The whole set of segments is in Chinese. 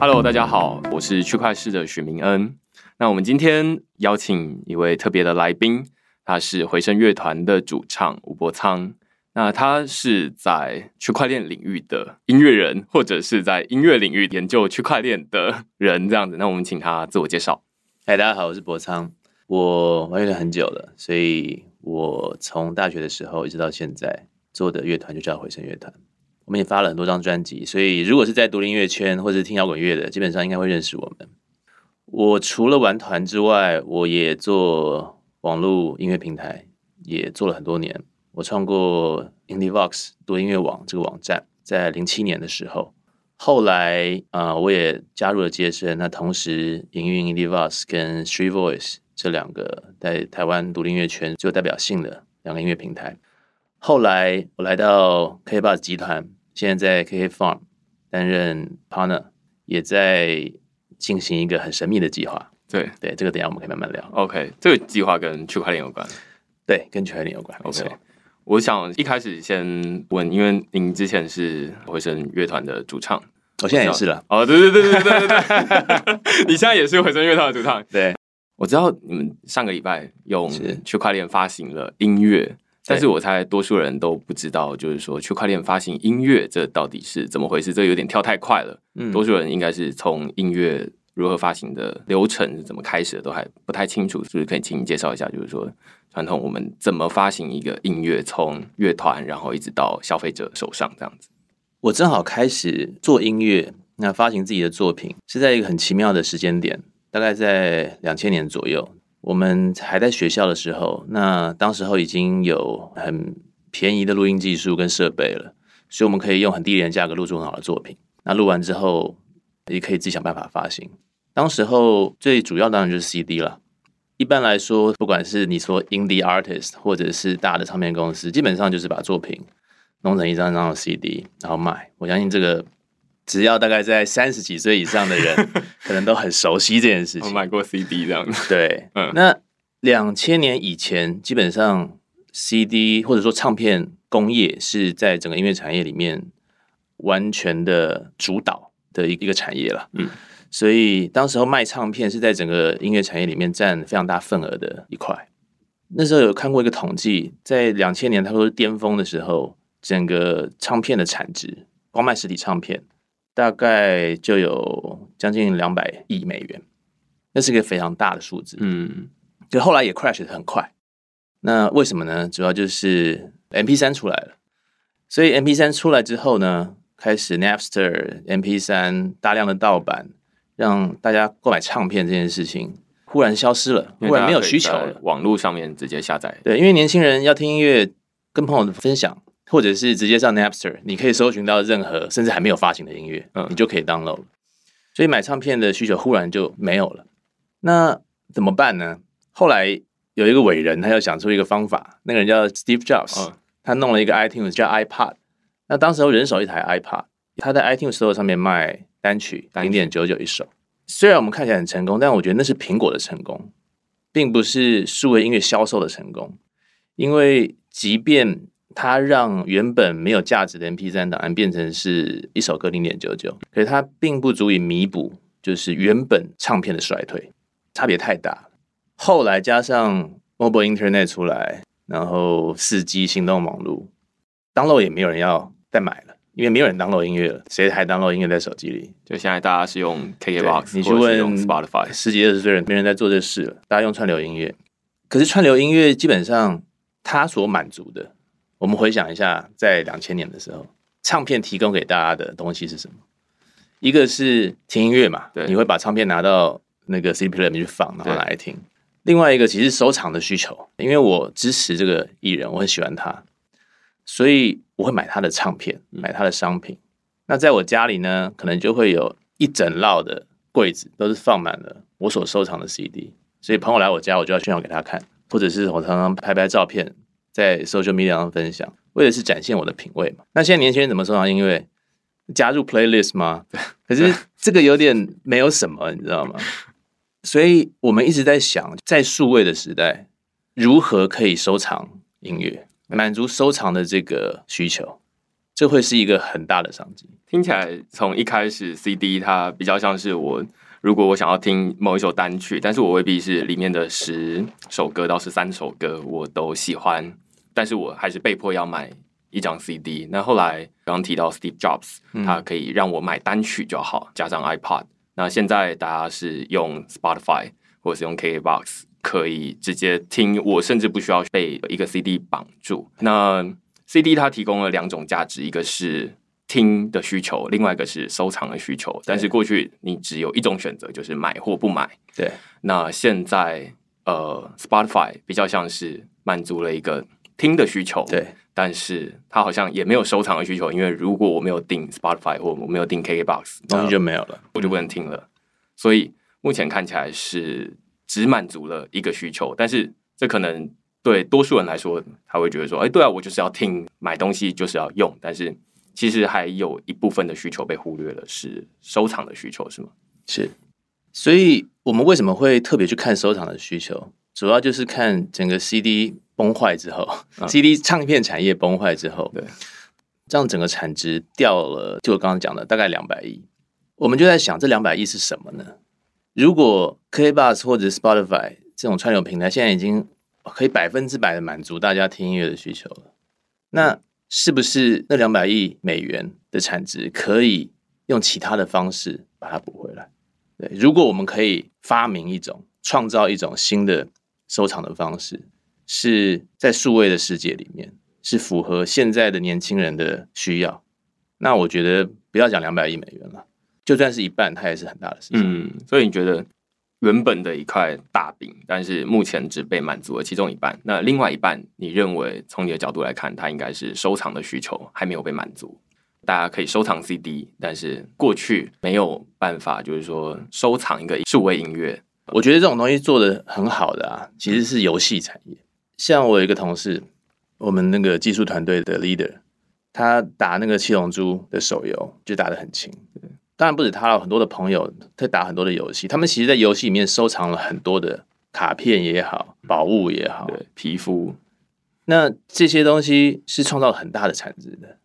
Hello，大家好，我是区块市的许明恩。那我们今天邀请一位特别的来宾，他是回声乐团的主唱吴伯仓。那他是在区块链领域的音乐人，或者是在音乐领域研究区块链的人，这样子。那我们请他自我介绍。嗨，大家好，我是博仓。我玩乐团很久了，所以我从大学的时候一直到现在做的乐团就叫回声乐团。我们也发了很多张专辑，所以如果是在独立音乐圈或者听摇滚乐的，基本上应该会认识我们。我除了玩团之外，我也做网络音乐平台，也做了很多年。我创过 IndieVox 多音乐网这个网站，在零七年的时候，后来啊，我也加入了接生，那同时营运 IndieVox 跟 Street Voice 这两个在台湾独立音乐圈最有代表性的两个音乐平台。后来我来到 KBox 集团。现在在 KK Farm 担任 partner，也在进行一个很神秘的计划。对对，这个等下我们可以慢慢聊。OK，这个计划跟区块链有关。对，跟区块链有关。OK，我想一开始先问，因为您之前是回声乐团的主唱，我现在也是了。哦，对对对对对对对，你现在也是回声乐团的主唱。对，我知道你们上个礼拜用区块链发行了音乐。但是我猜多数人都不知道，就是说区块链发行音乐这到底是怎么回事？这有点跳太快了。嗯，多数人应该是从音乐如何发行的流程是怎么开始的，都还不太清楚。是不是可以请你介绍一下？就是说传统我们怎么发行一个音乐，从乐团然后一直到消费者手上这样子。我正好开始做音乐，那发行自己的作品是在一个很奇妙的时间点，大概在两千年左右。我们还在学校的时候，那当时候已经有很便宜的录音技术跟设备了，所以我们可以用很低廉的价格录出很好的作品。那录完之后，也可以自己想办法发行。当时候最主要当然就是 CD 了。一般来说，不管是你说 indie artist 或者是大的唱片公司，基本上就是把作品弄成一张张的 CD 然后卖。我相信这个。只要大概在三十几岁以上的人，可能都很熟悉这件事情。我买过 CD 这样子。对，嗯，那两千年以前，基本上 CD 或者说唱片工业是在整个音乐产业里面完全的主导的一一个产业了。嗯，所以当时候卖唱片是在整个音乐产业里面占非常大份额的一块。那时候有看过一个统计，在两千年他说巅峰的时候，整个唱片的产值，光卖实体唱片。大概就有将近两百亿美元，那是一个非常大的数字。嗯，就后来也 crash 的很快。那为什么呢？主要就是 M P 三出来了，所以 M P 三出来之后呢，开始 Napster M P 三大量的盗版，让大家购买唱片这件事情忽然消失了，忽然没有需求了。网络上面直接下载，对，因为年轻人要听音乐，跟朋友分享。或者是直接上 Napster，你可以搜寻到任何甚至还没有发行的音乐，嗯，你就可以 download。所以买唱片的需求忽然就没有了，那怎么办呢？后来有一个伟人，他又想出一个方法，那个人叫 Steve Jobs，他弄了一个 iTunes 叫 iPod。那当时候人手一台 iPod，他在 iTunes Store 上面卖单曲零点九九一首。虽然我们看起来很成功，但我觉得那是苹果的成功，并不是数位音乐销售的成功，因为即便它让原本没有价值的 MP 三档案变成是一首歌零点九九，可是它并不足以弥补，就是原本唱片的衰退，差别太大。后来加上 Mobile Internet 出来，然后四 G 行动网络，download 也没有人要再买了，因为没有人 download 音乐了，谁还 download 音乐在手机里？就现在大家是用 KKBox，你去问 Spotify，十几二十岁人没人在做这事了，大家用串流音乐。可是串流音乐基本上它所满足的。我们回想一下，在两千年的时候，唱片提供给大家的东西是什么？一个是听音乐嘛，对，你会把唱片拿到那个 CD player 里面去放，然后拿来听。另外一个其实收藏的需求，因为我支持这个艺人，我很喜欢他，所以我会买他的唱片，买他的商品。那在我家里呢，可能就会有一整摞的柜子，都是放满了我所收藏的 CD。所以朋友来我家，我就要炫耀给他看，或者是我常常拍拍照片。在 social media 上分享，为的是展现我的品味嘛？那现在年轻人怎么收藏音乐？加入 playlist 吗？可是这个有点没有什么，你知道吗？所以我们一直在想，在数位的时代，如何可以收藏音乐，满足收藏的这个需求？这会是一个很大的商机。听起来从一开始 CD 它比较像是我，如果我想要听某一首单曲，但是我未必是里面的十首歌到十三首歌我都喜欢，但是我还是被迫要买一张 CD。那后来刚刚提到 Steve Jobs，他可以让我买单曲就好，加上 iPod。那现在大家是用 Spotify 或者是用 KKBox，可以直接听，我甚至不需要被一个 CD 绑住。那 CD 它提供了两种价值，一个是听的需求，另外一个是收藏的需求。但是过去你只有一种选择，就是买或不买。对。那现在呃，Spotify 比较像是满足了一个听的需求。对。但是它好像也没有收藏的需求，因为如果我没有订 Spotify 或我没有订 KKBox，东西就没有了，我就不能听了。所以目前看起来是只满足了一个需求，但是这可能对多数人来说，他会觉得说：“哎，对啊，我就是要听，买东西就是要用。”但是。其实还有一部分的需求被忽略了，是收藏的需求，是吗？是，所以我们为什么会特别去看收藏的需求？主要就是看整个 CD 崩坏之后，CD 唱片产业崩坏之后，对，这样整个产值掉了，就我刚刚讲的大概两百亿。我们就在想，这两百亿是什么呢？如果 KBox 或者 Spotify 这种串流平台现在已经可以百分之百的满足大家听音乐的需求了，那是不是那两百亿美元的产值可以用其他的方式把它补回来？对，如果我们可以发明一种、创造一种新的收藏的方式，是在数位的世界里面是符合现在的年轻人的需要，那我觉得不要讲两百亿美元了，就算是一半，它也是很大的事情。嗯，所以你觉得？原本的一块大饼，但是目前只被满足了其中一半。那另外一半，你认为从你的角度来看，它应该是收藏的需求还没有被满足。大家可以收藏 CD，但是过去没有办法，就是说收藏一个数位音乐。我觉得这种东西做的很好的啊，其实是游戏产业。像我有一个同事，我们那个技术团队的 leader，他打那个七龙珠的手游就打得很轻。当然不止他了，很多的朋友在打很多的游戏，他们其实，在游戏里面收藏了很多的卡片也好，宝物也好，对皮肤，那这些东西是创造很大的产值的。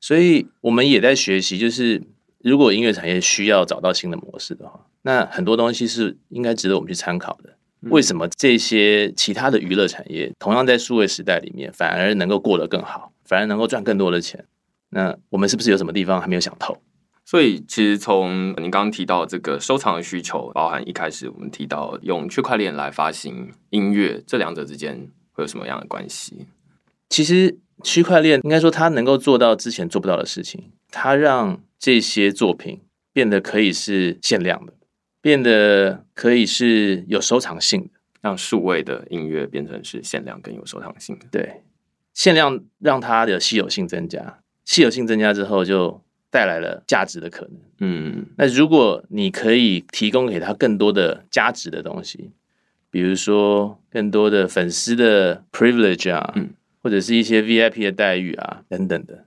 所以我们也在学习，就是如果音乐产业需要找到新的模式的话，那很多东西是应该值得我们去参考的。为什么这些其他的娱乐产业同样在数位时代里面，反而能够过得更好，反而能够赚更多的钱？那我们是不是有什么地方还没有想透？所以，其实从您刚刚提到这个收藏的需求，包含一开始我们提到用区块链来发行音乐，这两者之间会有什么样的关系？其实，区块链应该说它能够做到之前做不到的事情，它让这些作品变得可以是限量的，变得可以是有收藏性的，让数位的音乐变成是限量跟有收藏性的。对，限量让它的稀有性增加，稀有性增加之后就。带来了价值的可能。嗯，那如果你可以提供给他更多的价值的东西，比如说更多的粉丝的 privilege 啊，或者是一些 VIP 的待遇啊等等的，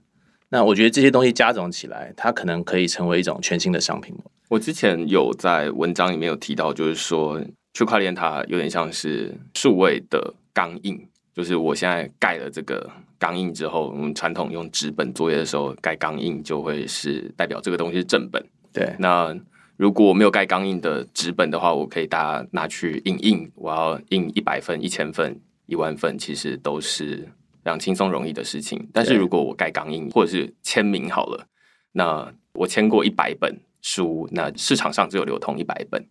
那我觉得这些东西加总起来，它可能可以成为一种全新的商品。我之前有在文章里面有提到，就是说区块链它有点像是数位的钢印。就是我现在盖了这个钢印之后，我们传统用纸本作业的时候盖钢印，就会是代表这个东西是正本。对，那如果没有盖钢印的纸本的话，我可以大家拿去印印，我要印一百份、一千份、一万份，其实都是非常轻松容易的事情。但是如果我盖钢印或者是签名好了，那我签过一百本书，那市场上只有流通一百本。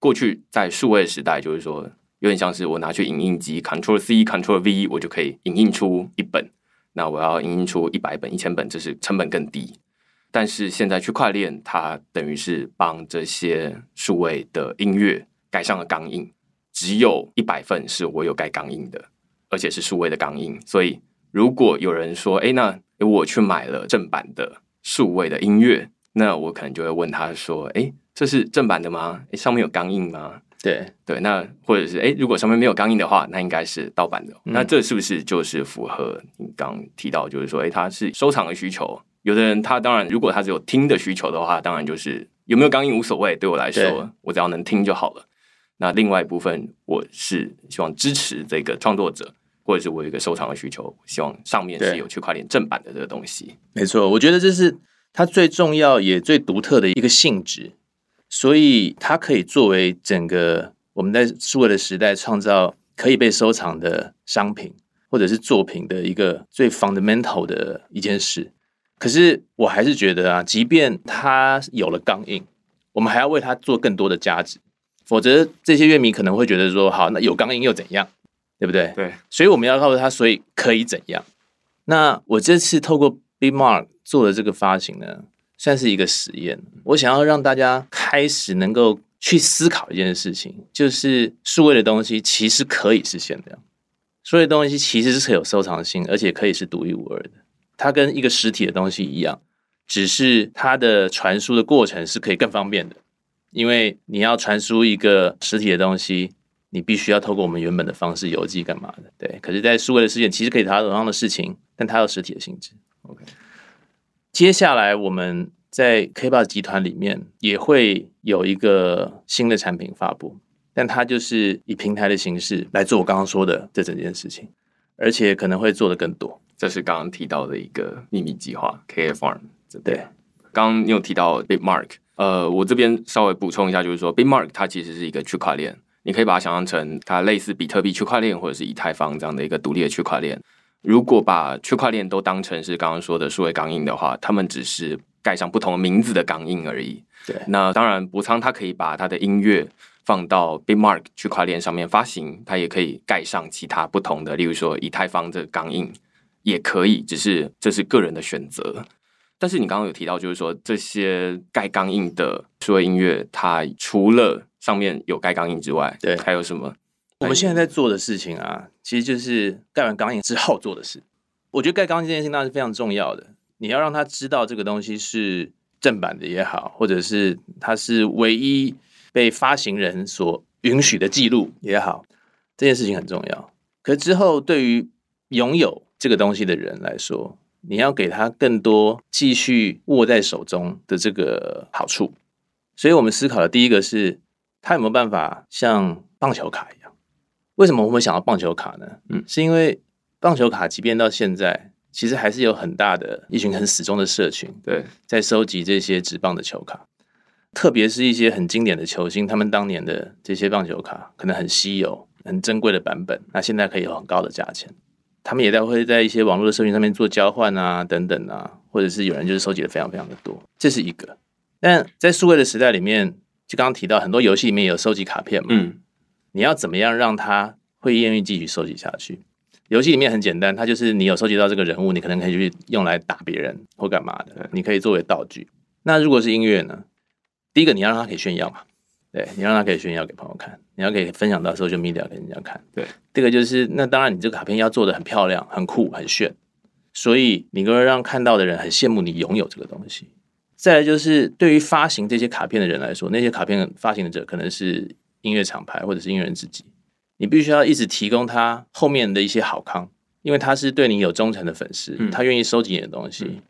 过去在数位时代，就是说。有点像是我拿去影印机，Ctrl C Ctrl V，我就可以影印出一本。那我要影印出一百本、一千本，这是成本更低。但是现在区块链它等于是帮这些数位的音乐盖上了钢印，只有一百份是我有盖钢印的，而且是数位的钢印。所以如果有人说：“哎，那我去买了正版的数位的音乐，那我可能就会问他说：‘哎，这是正版的吗？哎，上面有钢印吗？’”对对，那或者是哎，如果上面没有钢印的话，那应该是盗版的。那这是不是就是符合你刚提到，就是说，哎，它是收藏的需求？有的人他当然，如果他只有听的需求的话，当然就是有没有钢印无所谓。对我来说，我只要能听就好了。那另外一部分，我是希望支持这个创作者，或者是我有一个收藏的需求，希望上面是有区块链正版的这个东西。没错，我觉得这是它最重要也最独特的一个性质，所以它可以作为整个我们在数位的时代创造可以被收藏的商品或者是作品的一个最 fundamental 的一件事。可是我还是觉得啊，即便它有了钢印，我们还要为它做更多的价值，否则这些乐迷可能会觉得说，好，那有钢印又怎样？对不对？对，所以我们要告诉他，所以可以怎样？那我这次透过 B Mark 做的这个发行呢，算是一个实验。我想要让大家开始能够去思考一件事情，就是数位的东西其实可以是现的，数位东西其实是有收藏性，而且可以是独一无二的。它跟一个实体的东西一样，只是它的传输的过程是可以更方便的，因为你要传输一个实体的东西。你必须要透过我们原本的方式邮寄干嘛的？对，可是，在数位的世界，其实可以达到同样的事情，但它有实体的性质。OK，接下来我们在 K 八集团里面也会有一个新的产品发布，但它就是以平台的形式来做我刚刚说的这整件事情，而且可能会做的更多。这是刚刚提到的一个秘密计划 K Farm。对，刚刚你有提到 Big Mark，呃，我这边稍微补充一下，就是说 Big Mark 它其实是一个区块链。你可以把它想象成它类似比特币区块链或者是以太坊这样的一个独立的区块链。如果把区块链都当成是刚刚说的数位钢印的话，他们只是盖上不同名字的钢印而已。对，那当然，博仓它可以把它的音乐放到 Bitmark 区块链上面发行，它也可以盖上其他不同的，例如说以太坊的钢印也可以，只是这是个人的选择。但是你刚刚有提到，就是说这些盖钢印的数位音乐，它除了上面有盖钢印之外，对，还有什么？我们现在在做的事情啊，其实就是盖完钢印之后做的事。我觉得盖钢印这件事情当然是非常重要的。你要让他知道这个东西是正版的也好，或者是它是唯一被发行人所允许的记录也好，这件事情很重要。可之后对于拥有这个东西的人来说，你要给他更多继续握在手中的这个好处。所以我们思考的第一个是。他有没有办法像棒球卡一？为什么我们想到棒球卡呢？嗯，是因为棒球卡即便到现在，其实还是有很大的一群很死忠的社群，对，在收集这些纸棒的球卡，特别是一些很经典的球星，他们当年的这些棒球卡可能很稀有、很珍贵的版本，那现在可以有很高的价钱。他们也在会在一些网络的社群上面做交换啊，等等啊，或者是有人就是收集的非常非常的多，这是一个。但在数位的时代里面。就刚刚提到很多游戏里面有收集卡片嘛，嗯，你要怎么样让他会愿意继续收集下去？游戏里面很简单，它就是你有收集到这个人物，你可能可以去用来打别人或干嘛的，你可以作为道具。那如果是音乐呢？第一个你要让他可以炫耀嘛，对你让他可以炫耀给朋友看，你要可以分享到时候就 media 给人家看。对，这个就是那当然你这个卡片要做的很漂亮、很酷、很炫，所以你能够让看到的人很羡慕你拥有这个东西。再来就是，对于发行这些卡片的人来说，那些卡片发行者可能是音乐厂牌或者是音乐人自己，你必须要一直提供他后面的一些好康，因为他是对你有忠诚的粉丝，他愿意收集你的东西。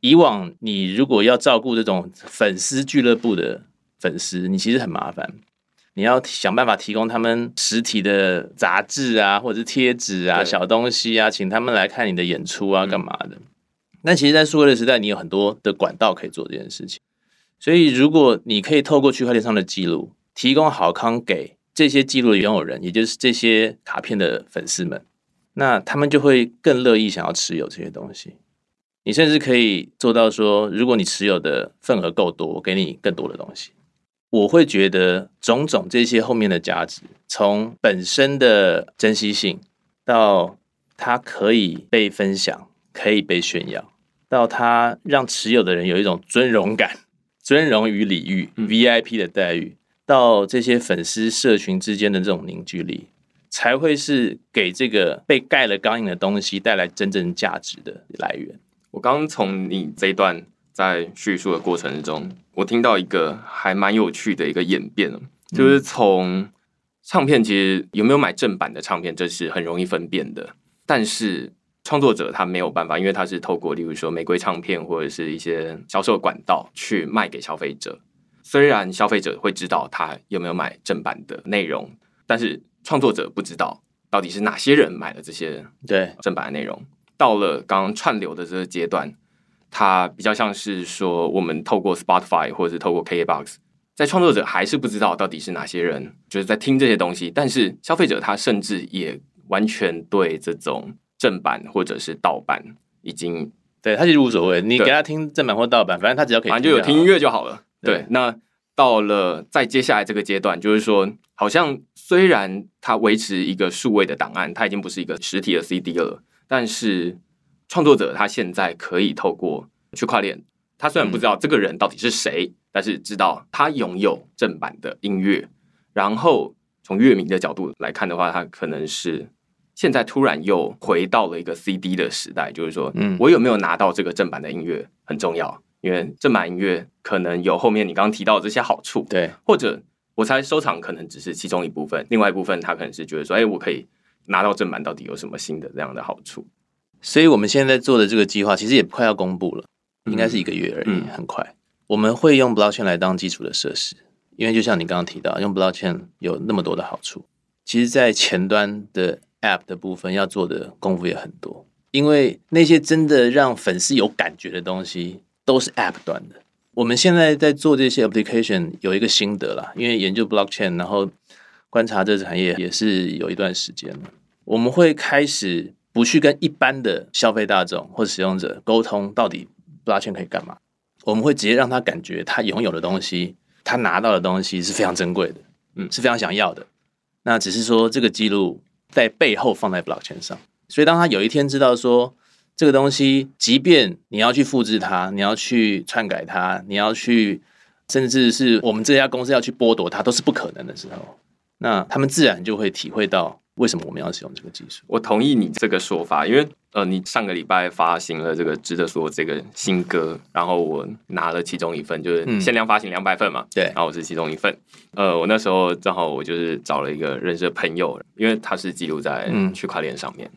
以往你如果要照顾这种粉丝俱乐部的粉丝，你其实很麻烦，你要想办法提供他们实体的杂志啊，或者是贴纸啊、小东西啊，请他们来看你的演出啊，干嘛的。那其实，在数位的时代，你有很多的管道可以做这件事情。所以，如果你可以透过区块链上的记录，提供好康给这些记录的拥有人，也就是这些卡片的粉丝们，那他们就会更乐意想要持有这些东西。你甚至可以做到说，如果你持有的份额够多，我给你更多的东西。我会觉得种种这些后面的价值，从本身的珍惜性，到它可以被分享。可以被炫耀，到它让持有的人有一种尊荣感、尊荣与礼遇、VIP 的待遇，到这些粉丝社群之间的这种凝聚力，才会是给这个被盖了钢印的东西带来真正价值的来源。我刚从你这一段在叙述的过程中，我听到一个还蛮有趣的一个演变，就是从唱片其实有没有买正版的唱片，这是很容易分辨的，但是。创作者他没有办法，因为他是透过例如说玫瑰唱片或者是一些销售管道去卖给消费者。虽然消费者会知道他有没有买正版的内容，但是创作者不知道到底是哪些人买了这些对正版的内容。到了刚刚串流的这个阶段，它比较像是说，我们透过 Spotify 或者是透过 KBox，在创作者还是不知道到底是哪些人就是在听这些东西，但是消费者他甚至也完全对这种正版或者是盗版已经对他其实无所谓，你给他听正版或盗版，反正他只要可以，反正就有听音乐就好了。对，那到了在接下来这个阶段，就是说，好像虽然它维持一个数位的档案，它已经不是一个实体的 CD 了。但是创作者他现在可以透过区块链，他虽然不知道这个人到底是谁，但是知道他拥有正版的音乐。然后从乐迷的角度来看的话，他可能是现在突然又回到了一个 CD 的时代，就是说，嗯，我有没有拿到这个正版的音乐很重要，因为正版音乐可能有后面你刚刚提到的这些好处，对，或者我猜收藏可能只是其中一部分，另外一部分他可能是觉得说，哎，我可以。拿到正版到底有什么新的这样的好处？所以我们现在做的这个计划其实也快要公布了，应该是一个月而已，很快。我们会用 blockchain 来当基础的设施，因为就像你刚刚提到，用 blockchain 有那么多的好处。其实，在前端的 app 的部分要做的功夫也很多，因为那些真的让粉丝有感觉的东西都是 app 端的。我们现在在做这些 application 有一个心得啦，因为研究 blockchain，然后观察这个产业也是有一段时间了。我们会开始不去跟一般的消费大众或使用者沟通，到底 blockchain 可以干嘛？我们会直接让他感觉他拥有的东西，他拿到的东西是非常珍贵的，嗯，是非常想要的。那只是说这个记录在背后放在 blockchain 上，所以当他有一天知道说这个东西，即便你要去复制它，你要去篡改它，你要去，甚至是我们这家公司要去剥夺它，都是不可能的时候，那他们自然就会体会到。为什么我们要使用这个技术？我同意你这个说法，因为呃，你上个礼拜发行了这个值得说这个新歌，然后我拿了其中一份，就是限量发行两百份嘛，对，然后我是其中一份。呃，我那时候正好我就是找了一个认识的朋友，因为他是记录在区块链上面，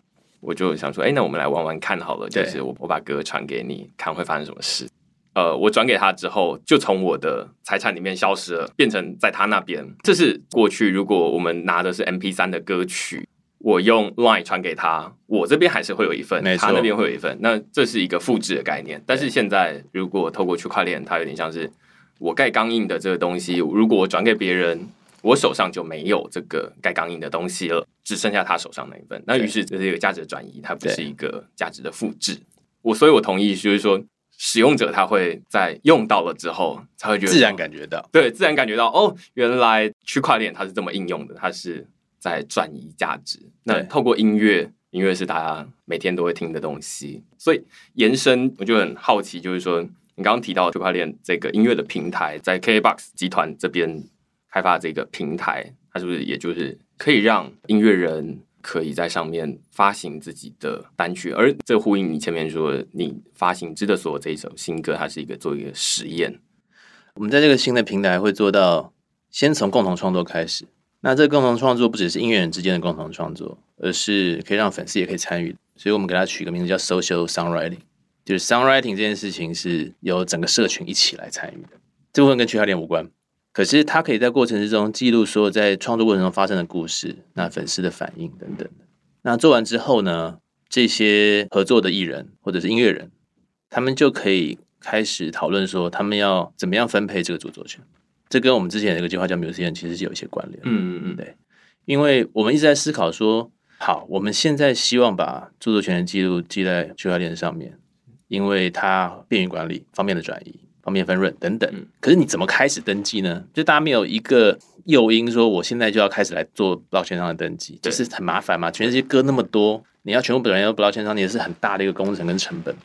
我就想说，哎，那我们来玩玩看好了，就是我我把歌传给你，看会发生什么事。呃，我转给他之后，就从我的财产里面消失了，变成在他那边。这是过去，如果我们拿的是 M P 三的歌曲，我用 Line 传给他，我这边还是会有一份，他那边会有一份。那这是一个复制的概念。但是现在，如果透过区块链，它有点像是我盖钢印的这个东西，如果我转给别人，我手上就没有这个盖钢印的东西了，只剩下他手上那一份。那于是这是一个价值的转移，它不是一个价值的复制。我所以，我同意，就是说。使用者他会在用到了之后才会觉得自然感觉到，对，自然感觉到哦，原来区块链它是这么应用的，它是在转移价值。那透过音乐，音乐是大家每天都会听的东西，所以延伸我就很好奇，就是说你刚刚提到区块链这个音乐的平台，在 KBox 集团这边开发这个平台，它是不是也就是可以让音乐人？可以在上面发行自己的单曲，而这呼应你前面说，你发行《知的所有》这一首新歌，它是一个做一个实验。我们在这个新的平台会做到，先从共同创作开始。那这个共同创作不只是音乐人之间的共同创作，而是可以让粉丝也可以参与。所以我们给它取一个名字叫 “social songwriting”，就是 songwriting 这件事情是由整个社群一起来参与的。这部分跟区块链无关。可是他可以在过程之中记录所有在创作过程中发生的故事，那粉丝的反应等等。那做完之后呢，这些合作的艺人或者是音乐人，他们就可以开始讨论说，他们要怎么样分配这个著作权。这跟我们之前有一个计划叫 Museum，其实是有一些关联。嗯嗯嗯，对，因为我们一直在思考说，好，我们现在希望把著作权的记录记在区块链上面，因为它便于管理，方便的转移。方便分润等等，可是你怎么开始登记呢？就大家没有一个诱因说，我现在就要开始来做不道歉上的登记，就是很麻烦嘛。全世界割那么多，你要全部本人要不道歉上，也是很大的一个工程跟成本。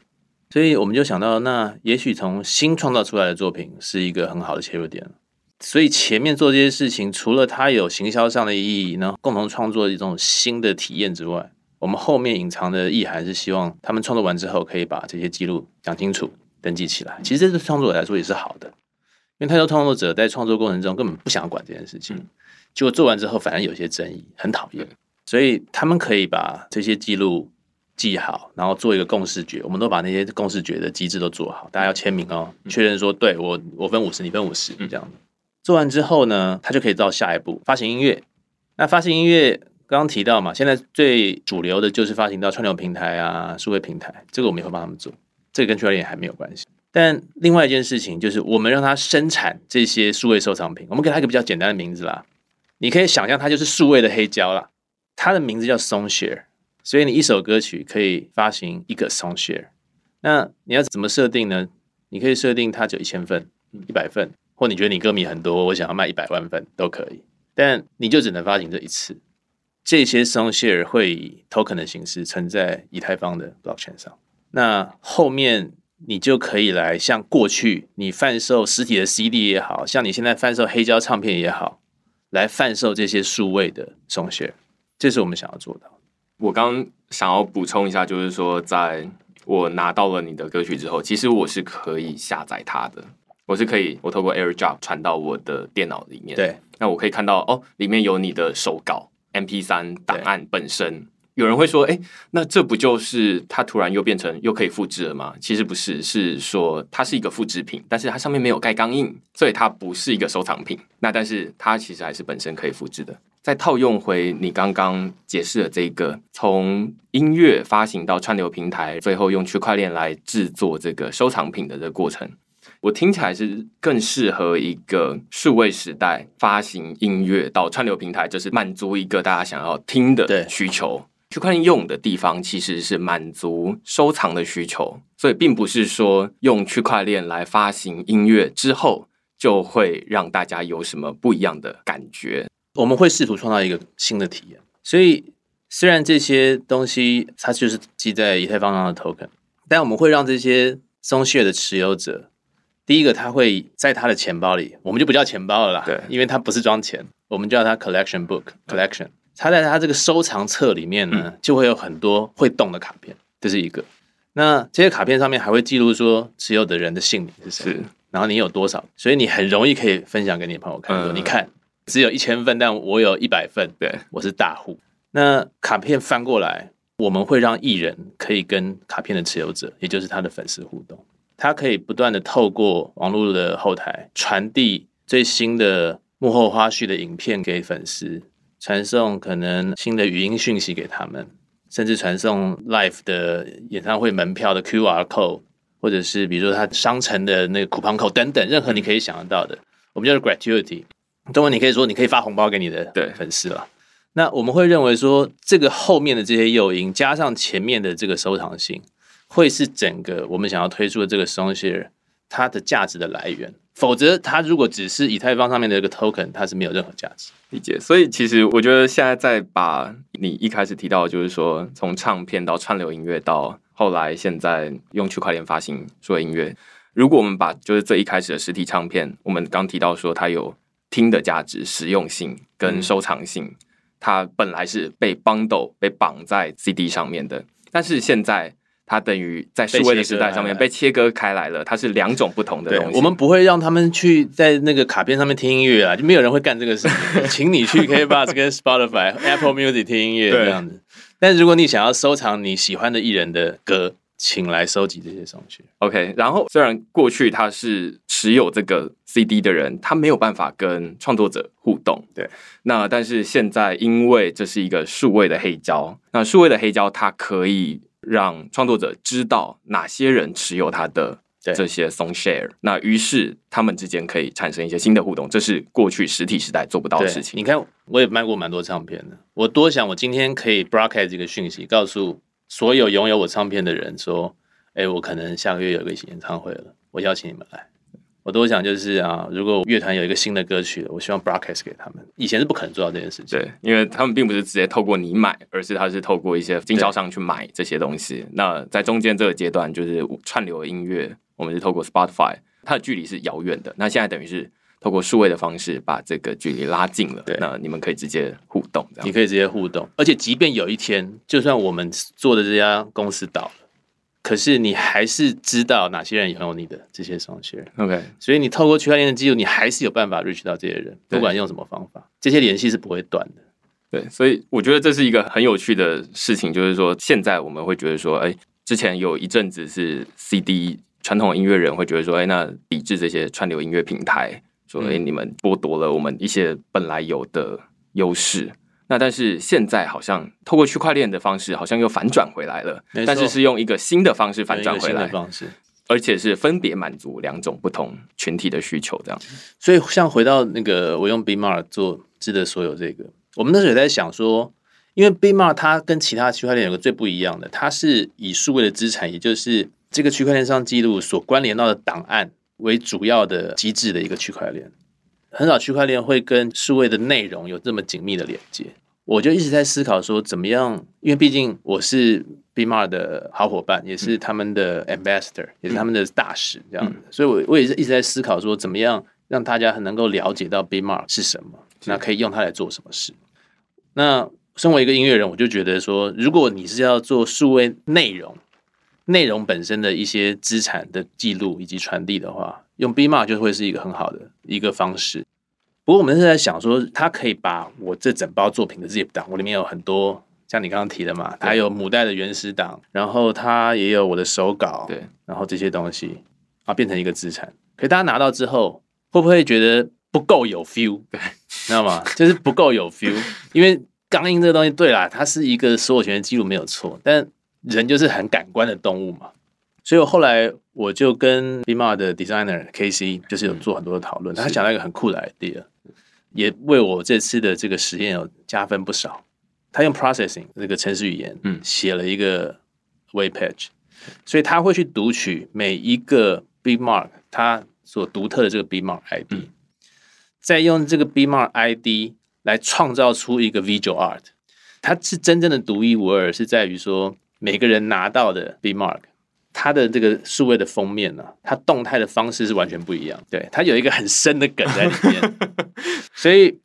所以我们就想到，那也许从新创造出来的作品是一个很好的切入点。所以前面做这些事情，除了它有行销上的意义，然后共同创作一种新的体验之外，我们后面隐藏的意涵是希望他们创作完之后，可以把这些记录讲清楚。登记起来，其实这对创作者来说也是好的，因为太多创作者在创作过程中根本不想管这件事情，结果做完之后反而有些争议，很讨厌。所以他们可以把这些记录记好，然后做一个共识决，我们都把那些共识决的机制都做好，大家要签名哦，确认说对我我分五十，你分五十，这样。做完之后呢，他就可以到下一步发行音乐。那发行音乐，刚刚提到嘛，现在最主流的就是发行到串流平台啊、数位平台，这个我们也会帮他们做，这跟区块链还没有关系。但另外一件事情就是，我们让它生产这些数位收藏品，我们给它一个比较简单的名字啦，你可以想象它就是数位的黑胶啦，它的名字叫 Song Share，所以你一首歌曲可以发行一个 Song Share。那你要怎么设定呢？你可以设定它只有一千份、一百份，或你觉得你歌迷很多，我想要卖一百万份都可以，但你就只能发行这一次。这些 song share 会以 token 的形式存在以太坊的 blockchain 上。那后面你就可以来像过去你贩售实体的 CD 也好像你现在贩售黑胶唱片也好，来贩售这些数位的 song share。这是我们想要做到。我刚想要补充一下，就是说，在我拿到了你的歌曲之后，其实我是可以下载它的，我是可以我透过 AirDrop 传到我的电脑里面。对，那我可以看到哦，里面有你的手稿。M P 三档案本身，有人会说：“哎，那这不就是它突然又变成又可以复制了吗？”其实不是，是说它是一个复制品，但是它上面没有盖钢印，所以它不是一个收藏品。那但是它其实还是本身可以复制的。再套用回你刚刚解释的这个，从音乐发行到串流平台，最后用区块链来制作这个收藏品的这个过程。我听起来是更适合一个数位时代发行音乐到串流平台，就是满足一个大家想要听的需求。区块链用的地方其实是满足收藏的需求，所以并不是说用区块链来发行音乐之后就会让大家有什么不一样的感觉。我们会试图创造一个新的体验。所以虽然这些东西它就是记在以太坊上的 token，但我们会让这些松懈的持有者。第一个，他会在他的钱包里，我们就不叫钱包了啦，对，因为它不是装钱，我们叫它 collection book collection。它在它这个收藏册里面呢，就会有很多会动的卡片，这是一个。那这些卡片上面还会记录说持有的人的姓名是谁，然后你有多少，所以你很容易可以分享给你朋友看，说你看只有一千份，但我有一百份，对我是大户。那卡片翻过来，我们会让艺人可以跟卡片的持有者，也就是他的粉丝互动。他可以不断的透过网络的后台传递最新的幕后花絮的影片给粉丝，传送可能新的语音讯息给他们，甚至传送 live 的演唱会门票的 QR code，或者是比如说他商城的那个 coupon code 等等，任何你可以想得到的，我们叫做 gratuity。中文你可以说你可以发红包给你的粉丝了。那我们会认为说，这个后面的这些诱因加上前面的这个收藏性。会是整个我们想要推出的这个 Song Share 它的价值的来源，否则它如果只是以太坊上面的一个 Token，它是没有任何价值。理解。所以其实我觉得现在在把你一开始提到，就是说从唱片到串流音乐，到后来现在用区块链发行做音乐，如果我们把就是最一开始的实体唱片，我们刚提到说它有听的价值、实用性跟收藏性，它本来是被 bundle 被绑在 CD 上面的，但是现在。它等于在数位的时代上面被切割开来了，它是两种不同的东西。我们不会让他们去在那个卡片上面听音乐啊，就没有人会干这个事情。请你去 KBox 跟 Spotify、Apple Music 听音乐这样子。但如果你想要收藏你喜欢的艺人的歌，请来收集这些上去。OK，然后虽然过去他是持有这个 CD 的人，他没有办法跟创作者互动。对，那但是现在因为这是一个数位的黑胶，那数位的黑胶它可以。让创作者知道哪些人持有他的这些 song share，那于是他们之间可以产生一些新的互动，这是过去实体时代做不到的事情。你看，我也卖过蛮多唱片的，我多想我今天可以 broadcast 这个讯息，告诉所有拥有我唱片的人说：“哎，我可能下个月有个演唱会了，我邀请你们来。”我都想就是啊，如果乐团有一个新的歌曲，我希望 broadcast 给他们。以前是不可能做到这件事情，对，因为他们并不是直接透过你买，而是他是透过一些经销商去买这些东西。那在中间这个阶段，就是串流音乐，我们是透过 Spotify，它的距离是遥远的。那现在等于是透过数位的方式把这个距离拉近了。对，那你们可以直接互动，这样你可以直接互动，而且即便有一天，就算我们做的这家公司倒了。可是你还是知道哪些人拥有你的这些双血，OK？所以你透过区块链的记录，你还是有办法 reach 到这些人，不管用什么方法，这些联系是不会断的。对，所以我觉得这是一个很有趣的事情，就是说现在我们会觉得说，哎，之前有一阵子是 CD 传统音乐人会觉得说，哎，那抵制这些串流音乐平台，说，哎，你们剥夺了我们一些本来有的优势。那但是现在好像透过区块链的方式，好像又反转回来了，但是是用一个新的方式反转回来方式，而且是分别满足两种不同群体的需求，这样。所以像回到那个我用 b m a r 做值得所有这个，我们那时候也在想说，因为 b m a r 它跟其他区块链有个最不一样的，它是以数位的资产，也就是这个区块链上记录所关联到的档案为主要的机制的一个区块链。很少区块链会跟数位的内容有这么紧密的连接，我就一直在思考说怎么样，因为毕竟我是 b m a r 的好伙伴，也是他们的 ambassador，也是他们的大使这样子，所以我我也是一直在思考说怎么样让大家很能够了解到 b m a r 是什么，那可以用它来做什么事。那身为一个音乐人，我就觉得说，如果你是要做数位内容，内容本身的一些资产的记录以及传递的话。用 B Mark 就会是一个很好的一个方式。不过我们是在想说，它可以把我这整包作品的 zip 档，我里面有很多像你刚刚提的嘛，它有母带的原始档，然后它也有我的手稿，对，然后这些东西啊变成一个资产。可大家拿到之后，会不会觉得不够有 feel？对，知道吗？就是不够有 feel，因为钢印这个东西，对啦，它是一个所有权的记录没有错，但人就是很感官的动物嘛。所以我后来我就跟 b m a 的 designer KC 就是有做很多的讨论，他想到一个很酷的 idea，也为我这次的这个实验有加分不少。他用 processing 这个程式语言，嗯，写了一个 web page，所以他会去读取每一个 b mark 它所独特的这个 b mark ID，再用这个 b mark ID 来创造出一个 visual art。它是真正的独一无二，是在于说每个人拿到的 b mark。它的这个数位的封面呢，它动态的方式是完全不一样。对，它有一个很深的梗在里面，所以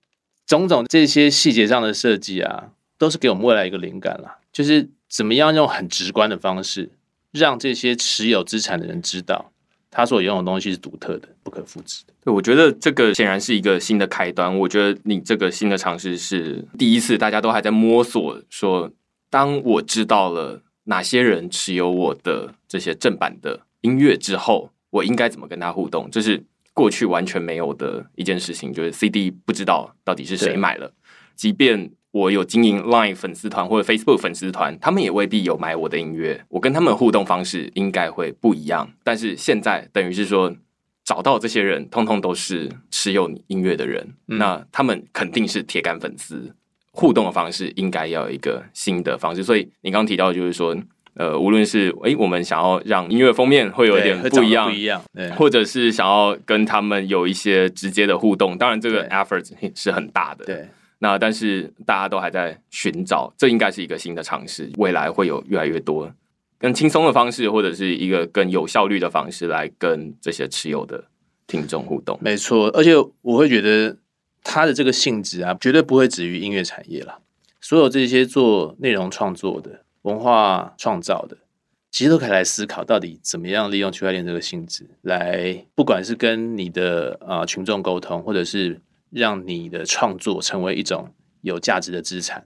种种这些细节上的设计啊，都是给我们未来一个灵感了。就是怎么样用很直观的方式，让这些持有资产的人知道，他所拥有的东西是独特的、不可复制的。对，我觉得这个显然是一个新的开端。我觉得你这个新的尝试是第一次，大家都还在摸索。说，当我知道了。哪些人持有我的这些正版的音乐之后，我应该怎么跟他互动？这是过去完全没有的一件事情，就是 CD 不知道到底是谁买了。即便我有经营 Line 粉丝团或者 Facebook 粉丝团，他们也未必有买我的音乐。我跟他们互动方式应该会不一样。但是现在等于是说，找到这些人，通通都是持有你音乐的人，那他们肯定是铁杆粉丝。互动的方式应该要有一个新的方式，所以你刚刚提到就是说，呃，无论是诶，我们想要让音乐封面会有一点不一样，不一样，或者是想要跟他们有一些直接的互动，当然这个 effort 是很大的。对，那但是大家都还在寻找，这应该是一个新的尝试，未来会有越来越多更轻松的方式，或者是一个更有效率的方式来跟这些持有的听众互动。没错，而且我会觉得。它的这个性质啊，绝对不会止于音乐产业了。所有这些做内容创作的、文化创造的，其实都可以来思考，到底怎么样利用区块链这个性质，来不管是跟你的啊群众沟通，或者是让你的创作成为一种有价值的资产，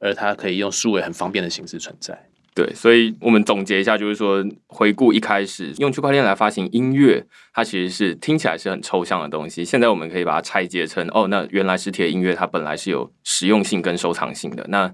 而它可以用数位很方便的形式存在。对，所以我们总结一下，就是说，回顾一开始用区块链来发行音乐，它其实是听起来是很抽象的东西。现在我们可以把它拆解成，哦，那原来实体的音乐它本来是有实用性跟收藏性的。那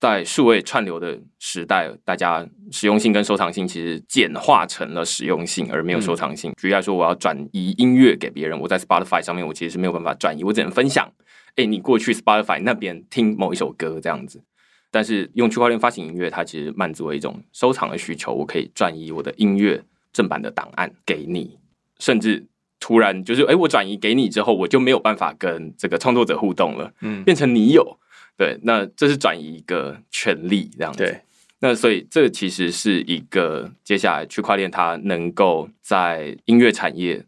在数位串流的时代，大家实用性跟收藏性其实简化成了实用性，而没有收藏性。举例来说，我要转移音乐给别人，我在 Spotify 上面，我其实是没有办法转移，我只能分享。哎，你过去 Spotify 那边听某一首歌这样子。但是用区块链发行音乐，它其实满足了一种收藏的需求。我可以转移我的音乐正版的档案给你，甚至突然就是，哎，我转移给你之后，我就没有办法跟这个创作者互动了，嗯，变成你有，对，那这是转移一个权利这样子。那所以这其实是一个接下来区块链它能够在音乐产业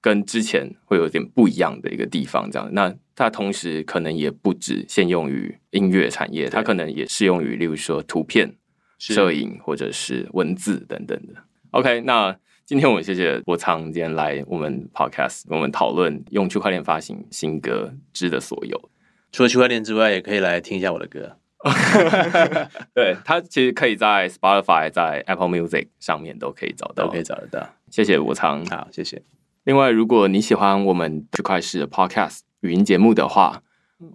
跟之前会有点不一样的一个地方，这样那。它同时可能也不止限用于音乐产业，它可能也适用于，例如说图片、摄影或者是文字等等的。OK，那今天我们谢谢博仓今天来我们 Podcast，我们讨论用区块链发行新歌知的所有。除了区块链之外，也可以来听一下我的歌。对，它其实可以在 Spotify、在 Apple Music 上面都可以找到，都可以找得到。谢谢博仓，好，谢谢。另外，如果你喜欢我们区块链的 Podcast。语音节目的话，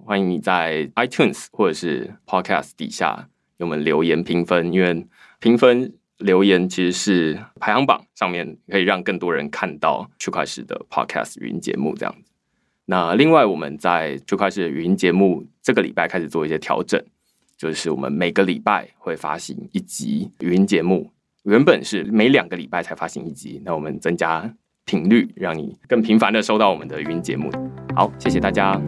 欢迎你在 iTunes 或者是 Podcast 底下给我们留言评分，因为评分留言其实是排行榜上面可以让更多人看到区块链的 Podcast 语音节目这样子。那另外，我们在区块链的语音节目这个礼拜开始做一些调整，就是我们每个礼拜会发行一集语音节目，原本是每两个礼拜才发行一集，那我们增加频率，让你更频繁的收到我们的语音节目。好，谢谢大家。